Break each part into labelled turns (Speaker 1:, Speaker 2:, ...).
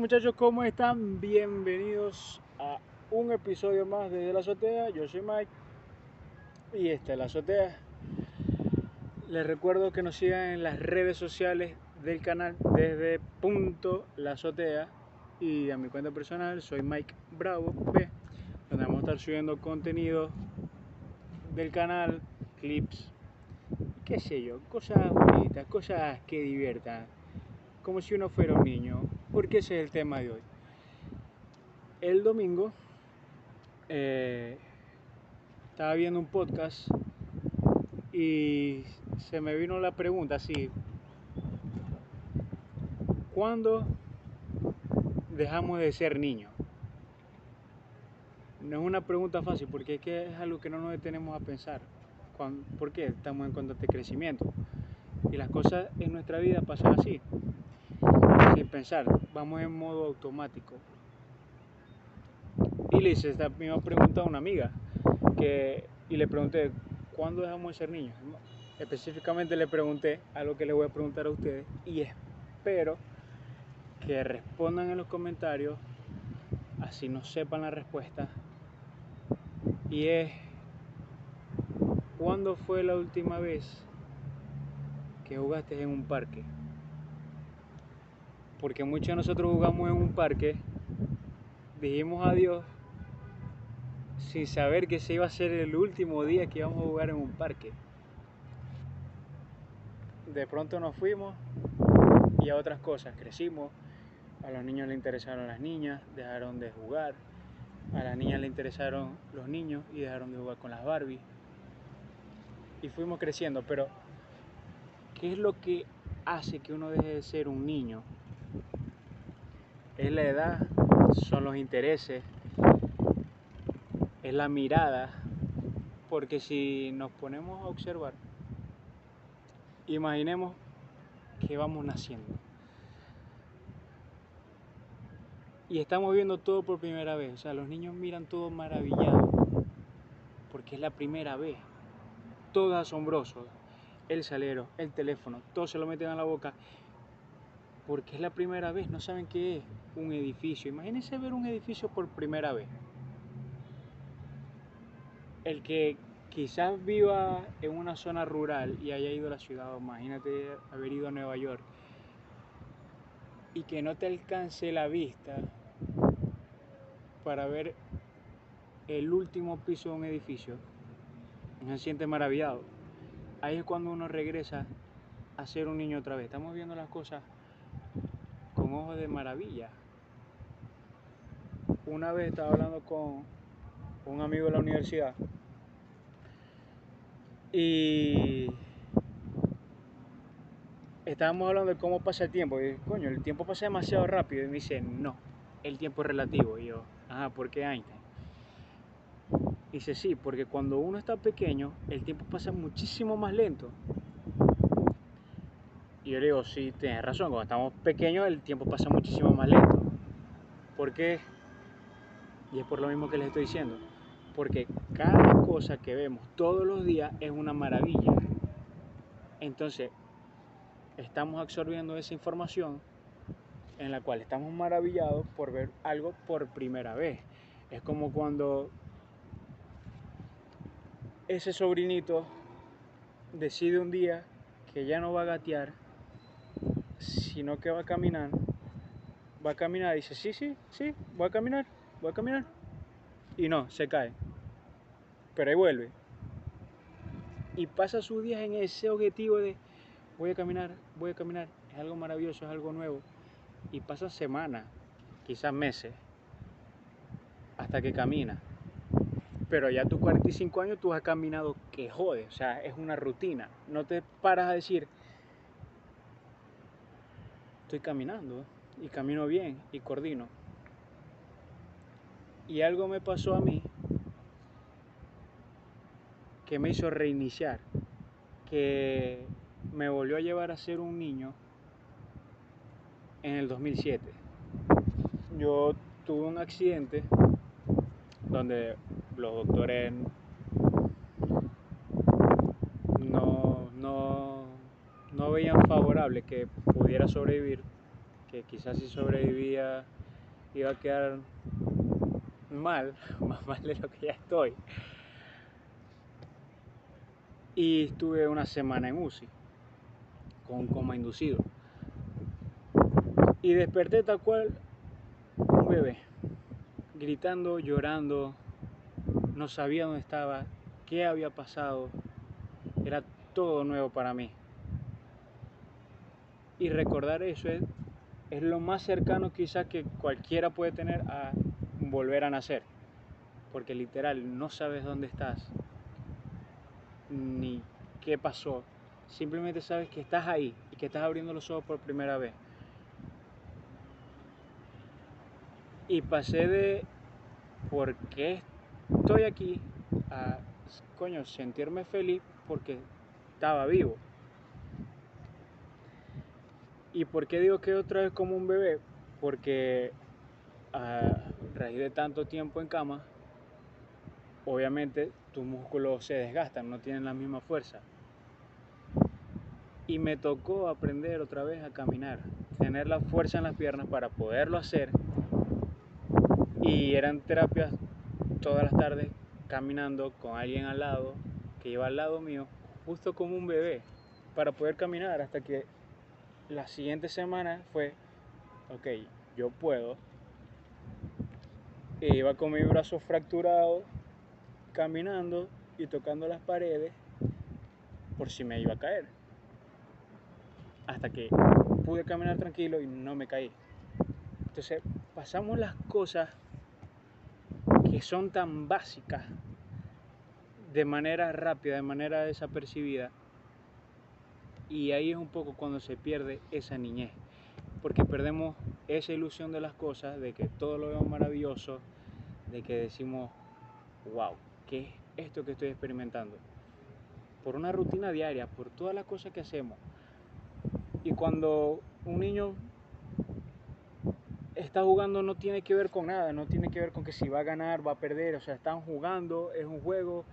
Speaker 1: Muchachos, ¿cómo están? Bienvenidos a un episodio más desde la azotea. Yo soy Mike y esta es la azotea. Les recuerdo que nos sigan en las redes sociales del canal desde punto la azotea y a mi cuenta personal soy Mike Bravo B, donde vamos a estar subiendo contenido del canal, clips, qué sé yo, cosas bonitas, cosas que diviertan, como si uno fuera un niño, porque ese es el tema de hoy. El domingo eh, estaba viendo un podcast y se me vino la pregunta así, ¿cuándo dejamos de ser niños? No es una pregunta fácil porque es que es algo que no nos detenemos a pensar. ¿Por qué? Estamos en constante crecimiento. Y las cosas en nuestra vida pasan así, sin pensar. Vamos en modo automático. Y le hice esta misma pregunta a una amiga que, y le pregunté, ¿cuándo dejamos de ser niños? Específicamente le pregunté algo que le voy a preguntar a ustedes y espero que respondan en los comentarios, así no sepan la respuesta. Y es, ¿cuándo fue la última vez que jugaste en un parque? Porque muchos de nosotros jugamos en un parque, dijimos adiós sin saber que se iba a ser el último día que íbamos a jugar en un parque. De pronto nos fuimos y a otras cosas, crecimos, a los niños le interesaron las niñas, dejaron de jugar, a las niñas le interesaron los niños y dejaron de jugar con las Barbie. Y fuimos creciendo, pero ¿qué es lo que hace que uno deje de ser un niño? Es la edad, son los intereses, es la mirada, porque si nos ponemos a observar, imaginemos que vamos naciendo. Y estamos viendo todo por primera vez. O sea, los niños miran todo maravillado. Porque es la primera vez. Todo asombroso. El salero, el teléfono, todo se lo meten a la boca. Porque es la primera vez. No saben qué es un edificio. Imagínense ver un edificio por primera vez. El que quizás viva en una zona rural y haya ido a la ciudad, imagínate haber ido a Nueva York y que no te alcance la vista para ver el último piso de un edificio, se siente maravillado. Ahí es cuando uno regresa a ser un niño otra vez. Estamos viendo las cosas ojos de maravilla. Una vez estaba hablando con un amigo de la universidad y estábamos hablando de cómo pasa el tiempo. Y coño, el tiempo pasa demasiado rápido. Y me dice, no, el tiempo es relativo. Y yo, ajá, ¿por qué Einstein? Y dice, sí, porque cuando uno está pequeño, el tiempo pasa muchísimo más lento. Y yo le digo, sí, tienes razón, cuando estamos pequeños el tiempo pasa muchísimo más lento. ¿Por qué? Y es por lo mismo que les estoy diciendo. Porque cada cosa que vemos todos los días es una maravilla. Entonces, estamos absorbiendo esa información en la cual estamos maravillados por ver algo por primera vez. Es como cuando ese sobrinito decide un día que ya no va a gatear, sino que va a caminar. Va a caminar y dice, sí, sí, sí, voy a caminar, voy a caminar. Y no, se cae. Pero ahí vuelve. Y pasa sus días en ese objetivo de voy a caminar, voy a caminar. Es algo maravilloso, es algo nuevo. Y pasa semanas, quizás meses, hasta que camina. Pero ya tus 45 años tú has caminado que jode, o sea, es una rutina. No te paras a decir, estoy caminando y camino bien y coordino. Y algo me pasó a mí que me hizo reiniciar, que me volvió a llevar a ser un niño en el 2007. Yo tuve un accidente donde los doctores no, no, veían favorable que pudiera sobrevivir que quizás si sobrevivía iba a quedar mal, más mal de lo que ya estoy. Y estuve una semana en UCI, con coma inducido. Y desperté tal cual un bebé, gritando, llorando, no sabía dónde estaba, qué había pasado, era todo nuevo para mí. Y recordar eso es, es lo más cercano quizás que cualquiera puede tener a volver a nacer. Porque literal no sabes dónde estás, ni qué pasó. Simplemente sabes que estás ahí y que estás abriendo los ojos por primera vez. Y pasé de por qué estoy aquí a, coño, sentirme feliz porque estaba vivo. ¿Y por qué digo que otra vez como un bebé? Porque a raíz de tanto tiempo en cama, obviamente tus músculos se desgastan, no tienen la misma fuerza. Y me tocó aprender otra vez a caminar, tener la fuerza en las piernas para poderlo hacer y eran terapias todas las tardes caminando con alguien al lado, que iba al lado mío, justo como un bebé, para poder caminar hasta que la siguiente semana fue, ok, yo puedo. E iba con mi brazo fracturado, caminando y tocando las paredes por si me iba a caer. Hasta que pude caminar tranquilo y no me caí. Entonces pasamos las cosas que son tan básicas de manera rápida, de manera desapercibida. Y ahí es un poco cuando se pierde esa niñez, porque perdemos esa ilusión de las cosas, de que todo lo vemos maravilloso, de que decimos, wow, ¿qué es esto que estoy experimentando? Por una rutina diaria, por todas las cosas que hacemos. Y cuando un niño está jugando no tiene que ver con nada, no tiene que ver con que si va a ganar, va a perder, o sea, están jugando, es un juego,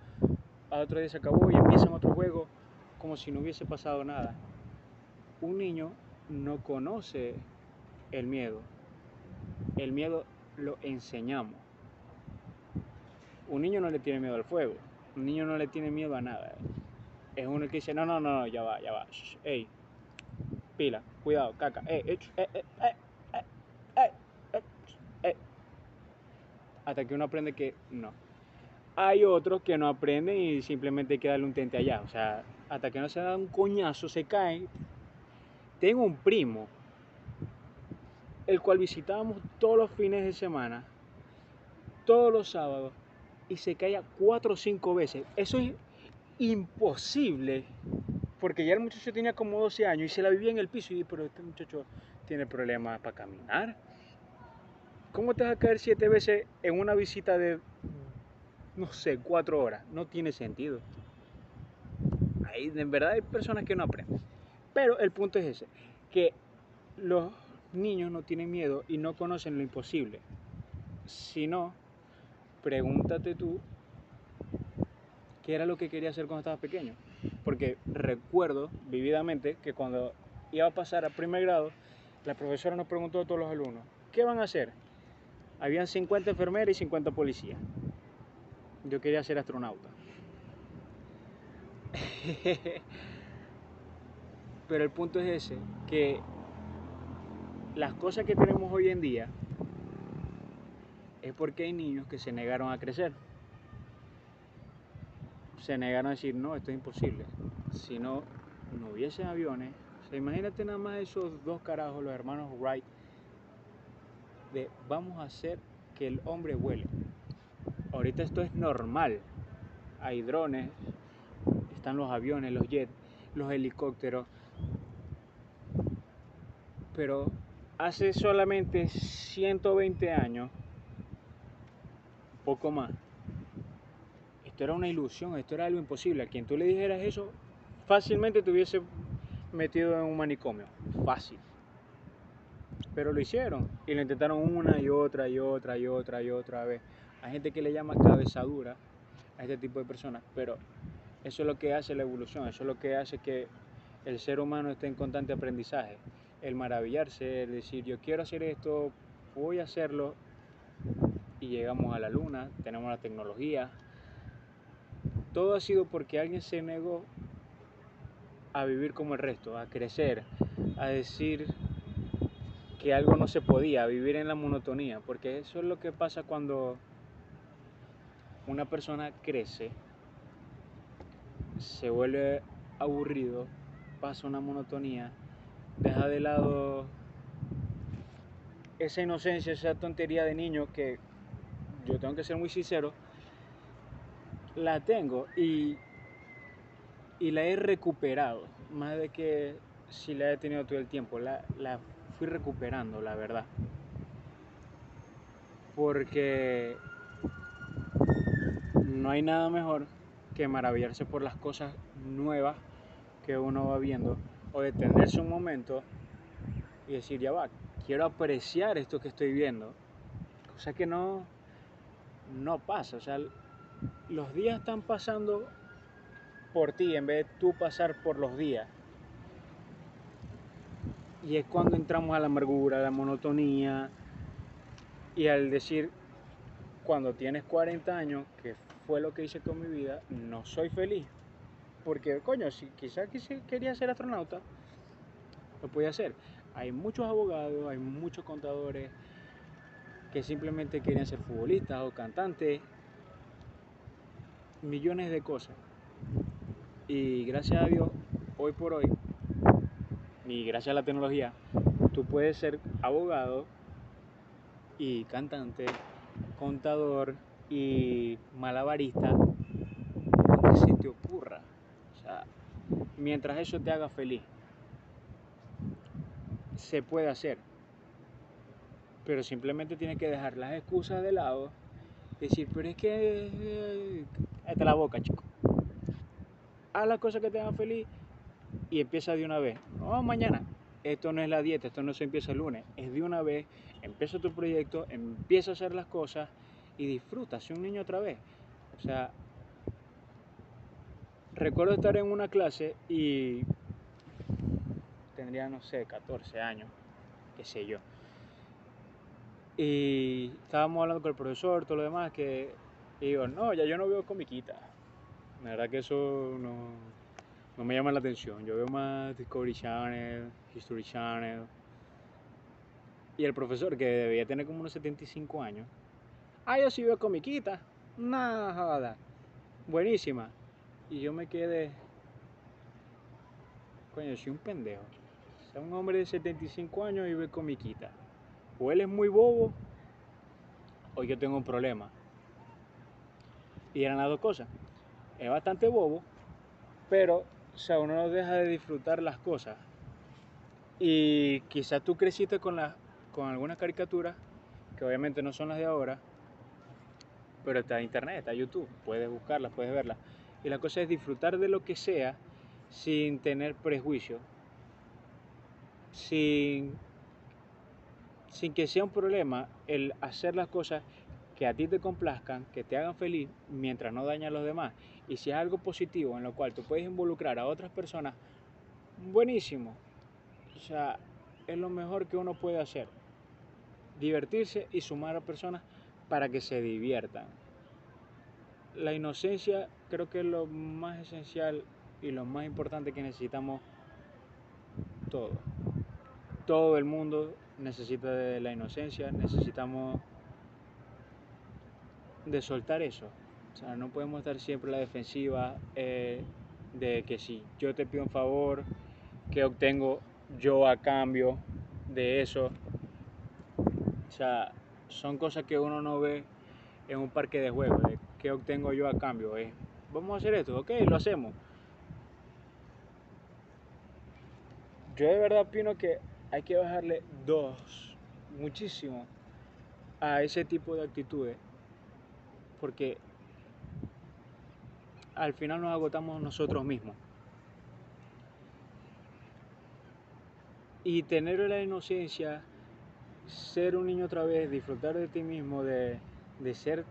Speaker 1: al otro día se acabó y empiezan otro juego como si no hubiese pasado nada. Un niño no conoce el miedo, el miedo lo enseñamos. Un niño no le tiene miedo al fuego, un niño no le tiene miedo a nada. Es uno que dice, no, no, no, ya va, ya va, ey, pila, cuidado, caca, eh, eh, eh hasta que uno aprende que no. Hay otros que no aprenden y simplemente hay que darle un tente allá. O sea, hasta que no se da un coñazo, se cae. Tengo un primo, el cual visitábamos todos los fines de semana, todos los sábados, y se caía cuatro o cinco veces. Eso es imposible, porque ya el muchacho tenía como 12 años y se la vivía en el piso. Y dije, pero este muchacho tiene problemas para caminar ¿Cómo te vas a caer siete veces en una visita de, no sé, cuatro horas? No tiene sentido. En verdad hay personas que no aprenden. Pero el punto es ese, que los niños no tienen miedo y no conocen lo imposible. Si no, pregúntate tú qué era lo que quería hacer cuando estabas pequeño. Porque recuerdo vividamente que cuando iba a pasar a primer grado, la profesora nos preguntó a todos los alumnos, ¿qué van a hacer? Habían 50 enfermeras y 50 policías. Yo quería ser astronauta. Pero el punto es ese, que las cosas que tenemos hoy en día es porque hay niños que se negaron a crecer. Se negaron a decir, no, esto es imposible. Si no, no hubiese aviones. Imagínate nada más esos dos carajos, los hermanos Wright, de vamos a hacer que el hombre vuele. Ahorita esto es normal. Hay drones, están los aviones, los jets, los helicópteros. Pero hace solamente 120 años, poco más, esto era una ilusión, esto era algo imposible. A quien tú le dijeras eso, fácilmente te hubiese metido en un manicomio. Fácil. Pero lo hicieron y lo intentaron una y otra y otra y otra y otra vez. Hay gente que le llama cabezadura a este tipo de personas, pero eso es lo que hace la evolución, eso es lo que hace que el ser humano esté en constante aprendizaje. el maravillarse, el decir yo quiero hacer esto, voy a hacerlo y llegamos a la luna, tenemos la tecnología. Todo ha sido porque alguien se negó a vivir como el resto, a crecer, a decir que algo no se podía, a vivir en la monotonía, porque eso es lo que pasa cuando una persona crece, se vuelve aburrido, pasa una monotonía, deja de lado esa inocencia, esa tontería de niño que yo tengo que ser muy sincero, la tengo y, y la he recuperado, más de que si la he tenido todo el tiempo, la, la fui recuperando, la verdad. Porque no hay nada mejor que maravillarse por las cosas nuevas que uno va viendo o detenerse un momento y decir, ya va, quiero apreciar esto que estoy viendo. Cosa que no, no pasa. O sea, los días están pasando por ti en vez de tú pasar por los días. Y es cuando entramos a la amargura, a la monotonía y al decir, cuando tienes 40 años, que fue lo que hice con mi vida, no soy feliz. Porque, coño, si quizás quería ser astronauta, lo podía hacer. Hay muchos abogados, hay muchos contadores que simplemente quieren ser futbolistas o cantantes, millones de cosas. Y gracias a Dios, hoy por hoy, y gracias a la tecnología, tú puedes ser abogado y cantante, contador y malabarista, lo que se te ocurra. O sea, mientras eso te haga feliz, se puede hacer. Pero simplemente tienes que dejar las excusas de lado. Decir, pero es que... Esta la boca, chico. Haz las cosas que te hagan feliz y empieza de una vez. No, mañana. Esto no es la dieta, esto no se empieza el lunes. Es de una vez. Empieza tu proyecto, empieza a hacer las cosas y disfruta. Sé un niño otra vez. O sea, recuerdo estar en una clase y tendría, no sé, 14 años, qué sé yo. Y estábamos hablando con el profesor, todo lo demás, que digo, no, ya yo no veo comiquita. La verdad que eso no, no me llama la atención. Yo veo más Discovery Channel, History Channel. Y el profesor, que debía tener como unos 75 años, ah, yo sí veo comiquita. Nada, buenísima. Y yo me quedé, coño, soy un pendejo. O un hombre de 75 años y ve comiquita. O él es muy bobo, o yo tengo un problema. Y eran las dos cosas. Es bastante bobo, pero o sea, uno no deja de disfrutar las cosas. Y quizás tú creciste con, la, con algunas caricaturas, que obviamente no son las de ahora, pero está internet, está YouTube, puedes buscarlas, puedes verlas. Y la cosa es disfrutar de lo que sea sin tener prejuicio, sin, sin que sea un problema el hacer las cosas que a ti te complazcan, que te hagan feliz mientras no daña a los demás. Y si es algo positivo en lo cual tú puedes involucrar a otras personas, buenísimo. O sea, es lo mejor que uno puede hacer. Divertirse y sumar a personas para que se diviertan. La inocencia creo que es lo más esencial y lo más importante que necesitamos todos. Todo el mundo necesita de la inocencia, necesitamos de soltar eso. O sea, no podemos estar siempre en la defensiva eh, de que si yo te pido un favor, ¿qué obtengo yo a cambio de eso? O sea, son cosas que uno no ve en un parque de juegos. De ¿Qué obtengo yo a cambio? Es, vamos a hacer esto, ok, lo hacemos. Yo de verdad opino que hay que bajarle dos, muchísimo, a ese tipo de actitudes porque al final nos agotamos nosotros mismos. Y tener la inocencia, ser un niño otra vez, disfrutar de ti mismo, de, de ser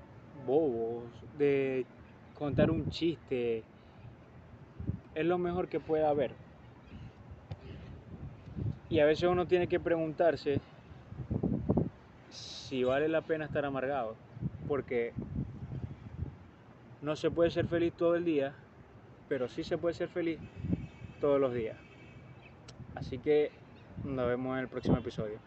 Speaker 1: bobos, de contar un chiste, es lo mejor que puede haber. Y a veces uno tiene que preguntarse si vale la pena estar amargado, porque no se puede ser feliz todo el día, pero sí se puede ser feliz todos los días. Así que nos vemos en el próximo episodio.